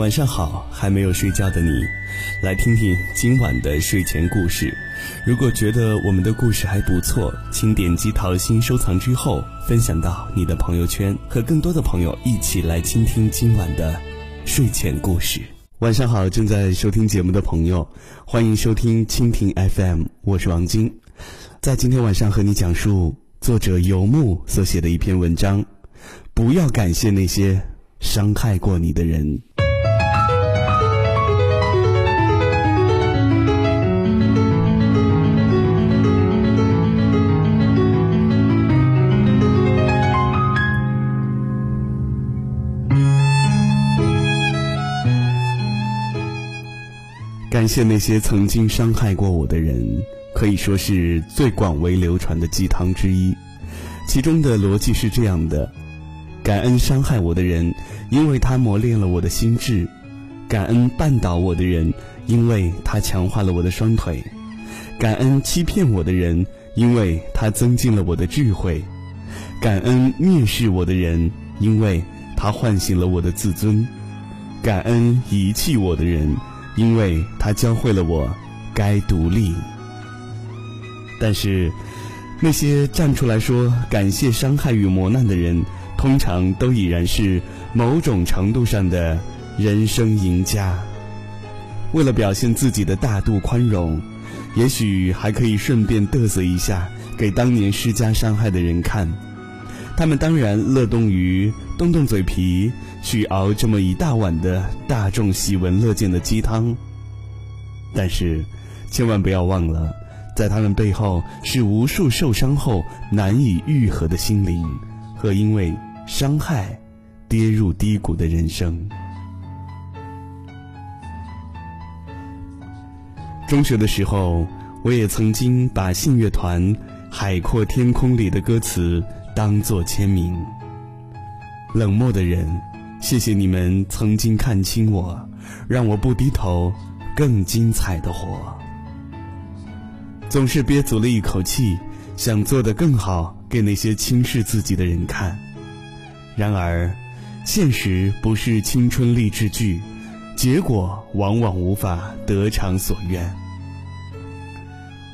晚上好，还没有睡觉的你，来听听今晚的睡前故事。如果觉得我们的故事还不错，请点击桃心收藏之后，分享到你的朋友圈，和更多的朋友一起来倾听今晚的睡前故事。晚上好，正在收听节目的朋友，欢迎收听蜻蜓 FM，我是王晶，在今天晚上和你讲述作者游牧所写的一篇文章。不要感谢那些伤害过你的人。感谢那些曾经伤害过我的人，可以说是最广为流传的鸡汤之一。其中的逻辑是这样的：感恩伤害我的人，因为他磨练了我的心智；感恩绊倒我的人，因为他强化了我的双腿；感恩欺骗我的人，因为他增进了我的智慧；感恩蔑视我的人，因为他唤醒了我的自尊；感恩遗弃我的人。因为他教会了我该独立，但是那些站出来说感谢伤害与磨难的人，通常都已然是某种程度上的人生赢家。为了表现自己的大度宽容，也许还可以顺便嘚瑟一下，给当年施加伤害的人看。他们当然乐动于动动嘴皮。去熬这么一大碗的大众喜闻乐见的鸡汤，但是千万不要忘了，在他们背后是无数受伤后难以愈合的心灵，和因为伤害跌入低谷的人生。中学的时候，我也曾经把信乐团《海阔天空》里的歌词当作签名。冷漠的人。谢谢你们曾经看清我，让我不低头，更精彩的活。总是憋足了一口气，想做得更好，给那些轻视自己的人看。然而，现实不是青春励志剧，结果往往无法得偿所愿。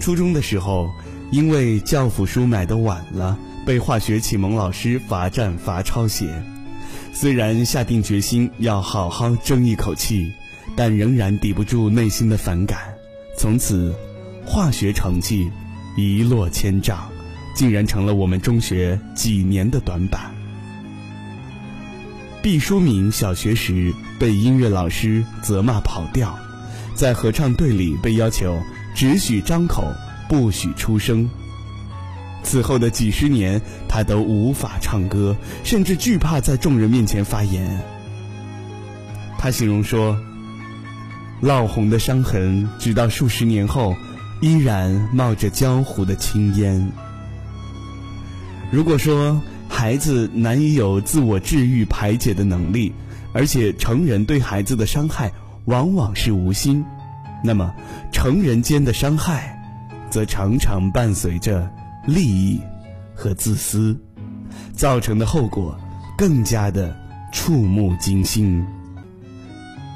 初中的时候，因为教辅书买的晚了，被化学启蒙老师罚站罚抄写。虽然下定决心要好好争一口气，但仍然抵不住内心的反感。从此，化学成绩一落千丈，竟然成了我们中学几年的短板。毕淑敏小学时被音乐老师责骂跑调，在合唱队里被要求只许张口，不许出声。此后的几十年，他都无法唱歌，甚至惧怕在众人面前发言。他形容说：“烙红的伤痕，直到数十年后，依然冒着焦糊的青烟。”如果说孩子难以有自我治愈排解的能力，而且成人对孩子的伤害往往是无心，那么成人间的伤害，则常常伴随着。利益和自私造成的后果，更加的触目惊心。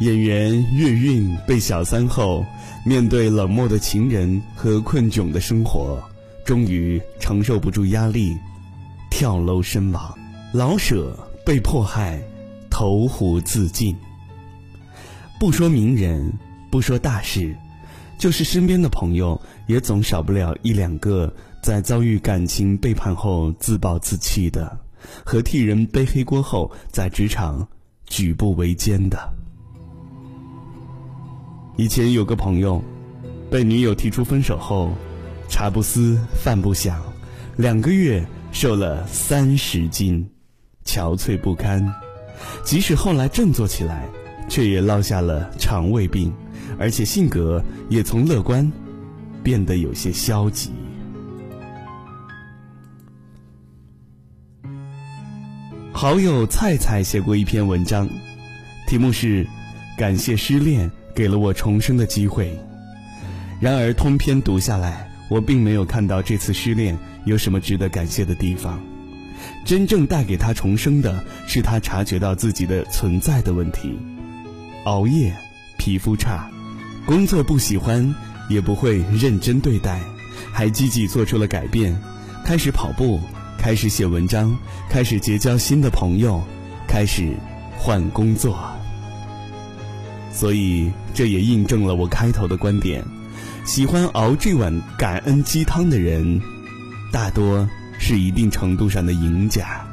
演员岳韵被小三后，面对冷漠的情人和困窘的生活，终于承受不住压力，跳楼身亡。老舍被迫害，投湖自尽。不说名人，不说大事，就是身边的朋友，也总少不了一两个。在遭遇感情背叛后自暴自弃的，和替人背黑锅后在职场举步维艰的。以前有个朋友，被女友提出分手后，茶不思饭不想，两个月瘦了三十斤，憔悴不堪。即使后来振作起来，却也落下了肠胃病，而且性格也从乐观变得有些消极。好友菜菜写过一篇文章，题目是“感谢失恋给了我重生的机会”。然而通篇读下来，我并没有看到这次失恋有什么值得感谢的地方。真正带给他重生的是他察觉到自己的存在的问题。熬夜，皮肤差，工作不喜欢，也不会认真对待，还积极做出了改变，开始跑步，开始写文章，开始结交新的朋友，开始换工作。所以这也印证了我开头的观点：喜欢熬这碗感恩鸡汤的人，大多是一定程度上的赢家。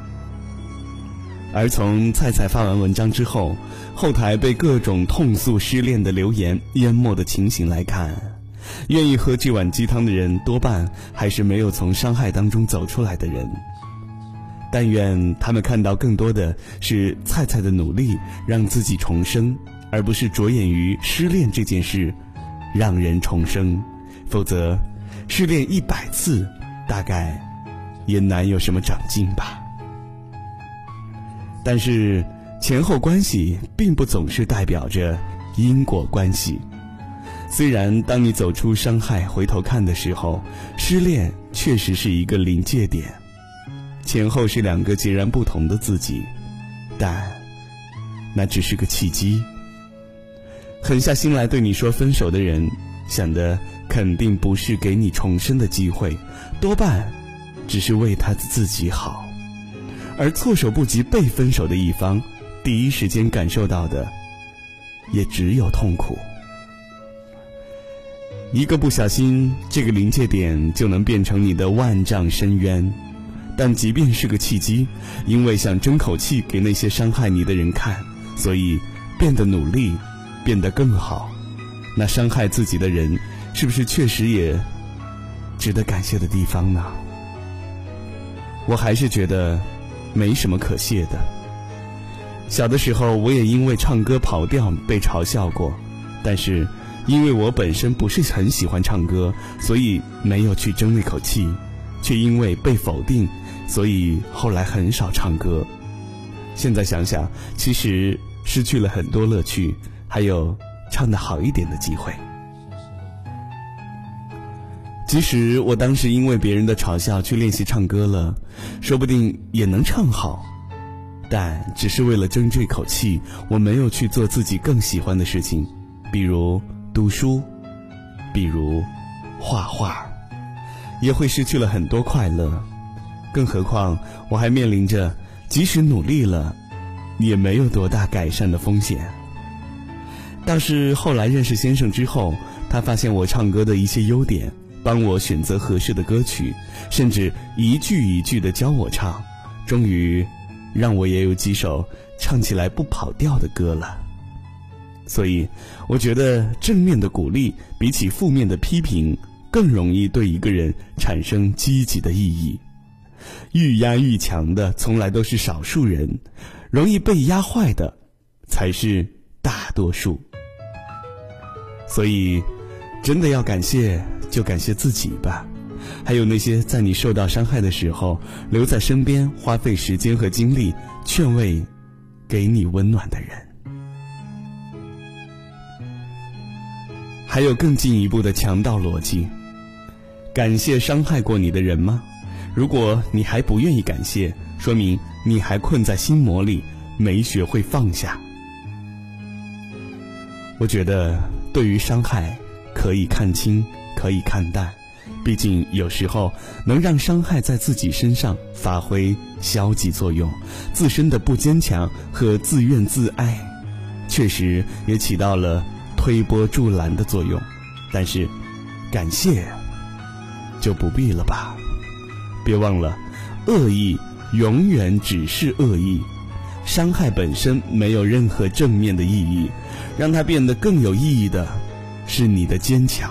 而从菜菜发完文章之后，后台被各种痛诉失恋的留言淹没的情形来看，愿意喝这碗鸡汤的人多半还是没有从伤害当中走出来的人。但愿他们看到更多的是菜菜的努力，让自己重生，而不是着眼于失恋这件事，让人重生。否则，失恋一百次，大概也难有什么长进吧。但是，前后关系并不总是代表着因果关系。虽然当你走出伤害回头看的时候，失恋确实是一个临界点，前后是两个截然不同的自己，但那只是个契机。狠下心来对你说分手的人，想的肯定不是给你重生的机会，多半只是为他自己好。而措手不及被分手的一方，第一时间感受到的，也只有痛苦。一个不小心，这个临界点就能变成你的万丈深渊。但即便是个契机，因为想争口气给那些伤害你的人看，所以变得努力，变得更好。那伤害自己的人，是不是确实也值得感谢的地方呢？我还是觉得。没什么可谢的。小的时候，我也因为唱歌跑调被嘲笑过，但是因为我本身不是很喜欢唱歌，所以没有去争那口气，却因为被否定，所以后来很少唱歌。现在想想，其实失去了很多乐趣，还有唱得好一点的机会。即使我当时因为别人的嘲笑去练习唱歌了，说不定也能唱好，但只是为了争这口气，我没有去做自己更喜欢的事情，比如读书，比如画画，也会失去了很多快乐。更何况我还面临着，即使努力了，也没有多大改善的风险。倒是后来认识先生之后，他发现我唱歌的一些优点。帮我选择合适的歌曲，甚至一句一句的教我唱，终于让我也有几首唱起来不跑调的歌了。所以，我觉得正面的鼓励比起负面的批评更容易对一个人产生积极的意义。愈压愈强的从来都是少数人，容易被压坏的才是大多数。所以，真的要感谢。就感谢自己吧，还有那些在你受到伤害的时候留在身边，花费时间和精力劝慰，给你温暖的人。还有更进一步的强盗逻辑，感谢伤害过你的人吗？如果你还不愿意感谢，说明你还困在心魔里，没学会放下。我觉得，对于伤害，可以看清。可以看淡，毕竟有时候能让伤害在自己身上发挥消极作用，自身的不坚强和自怨自艾，确实也起到了推波助澜的作用。但是，感谢就不必了吧。别忘了，恶意永远只是恶意，伤害本身没有任何正面的意义，让它变得更有意义的，是你的坚强。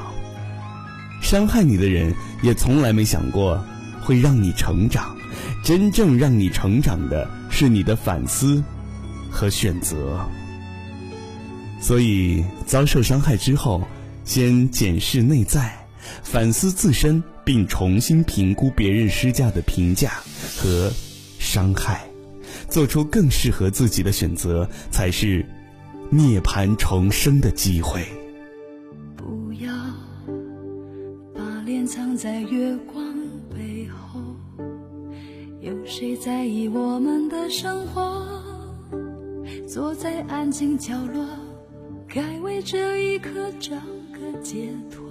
伤害你的人也从来没想过会让你成长，真正让你成长的是你的反思和选择。所以，遭受伤害之后，先检视内在，反思自身，并重新评估别人施加的评价和伤害，做出更适合自己的选择，才是涅槃重生的机会。不要把脸藏在月光背后，有谁在意我们的生活？坐在安静角落，该为这一刻找个解脱。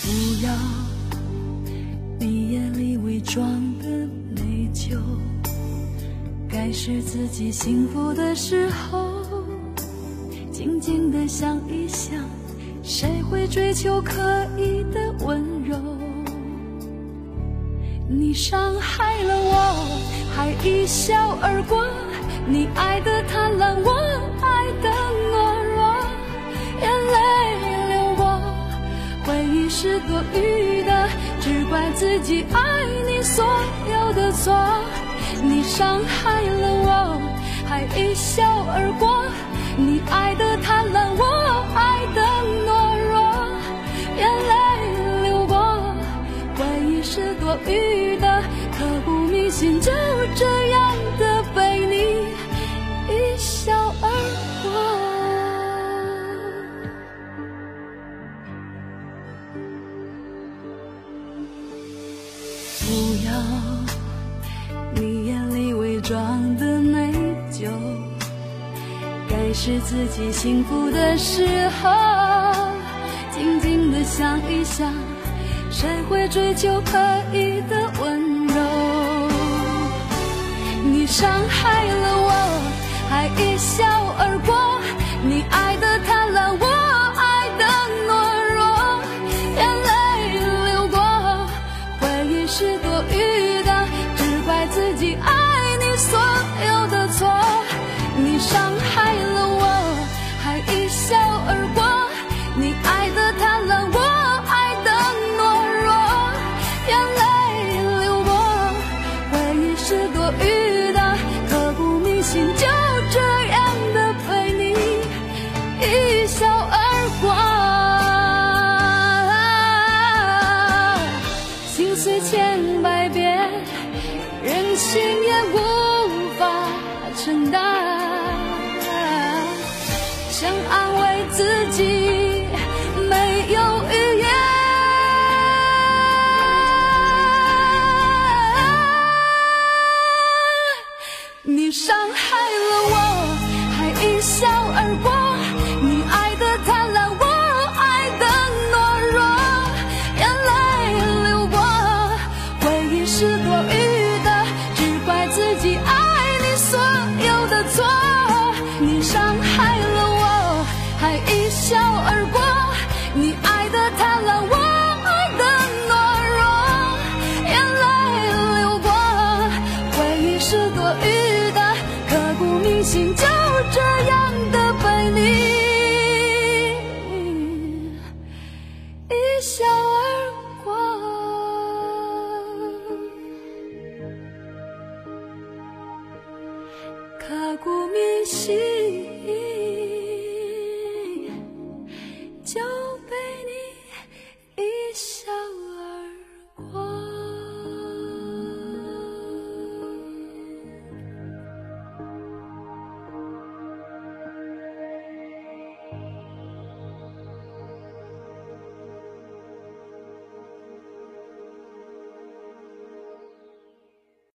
不要你眼里伪装的内疚，该是自己幸福的时候，静静的想一想，谁会追求刻意的温柔？你伤害了我，还一笑而过。你爱的贪婪，我爱的懦弱，眼泪流过，回忆是多余的，只怪自己爱你所有的错。你伤害了我，还一笑而过。你爱的贪婪，我爱的懦弱，眼泪流过，回忆是多余的，心，就这样的被你一笑而过。不要你眼里伪装的内疚，该是自己幸福的时候，静静的想一想，谁会追求刻意的温？伤害了我，还一笑而过。心，就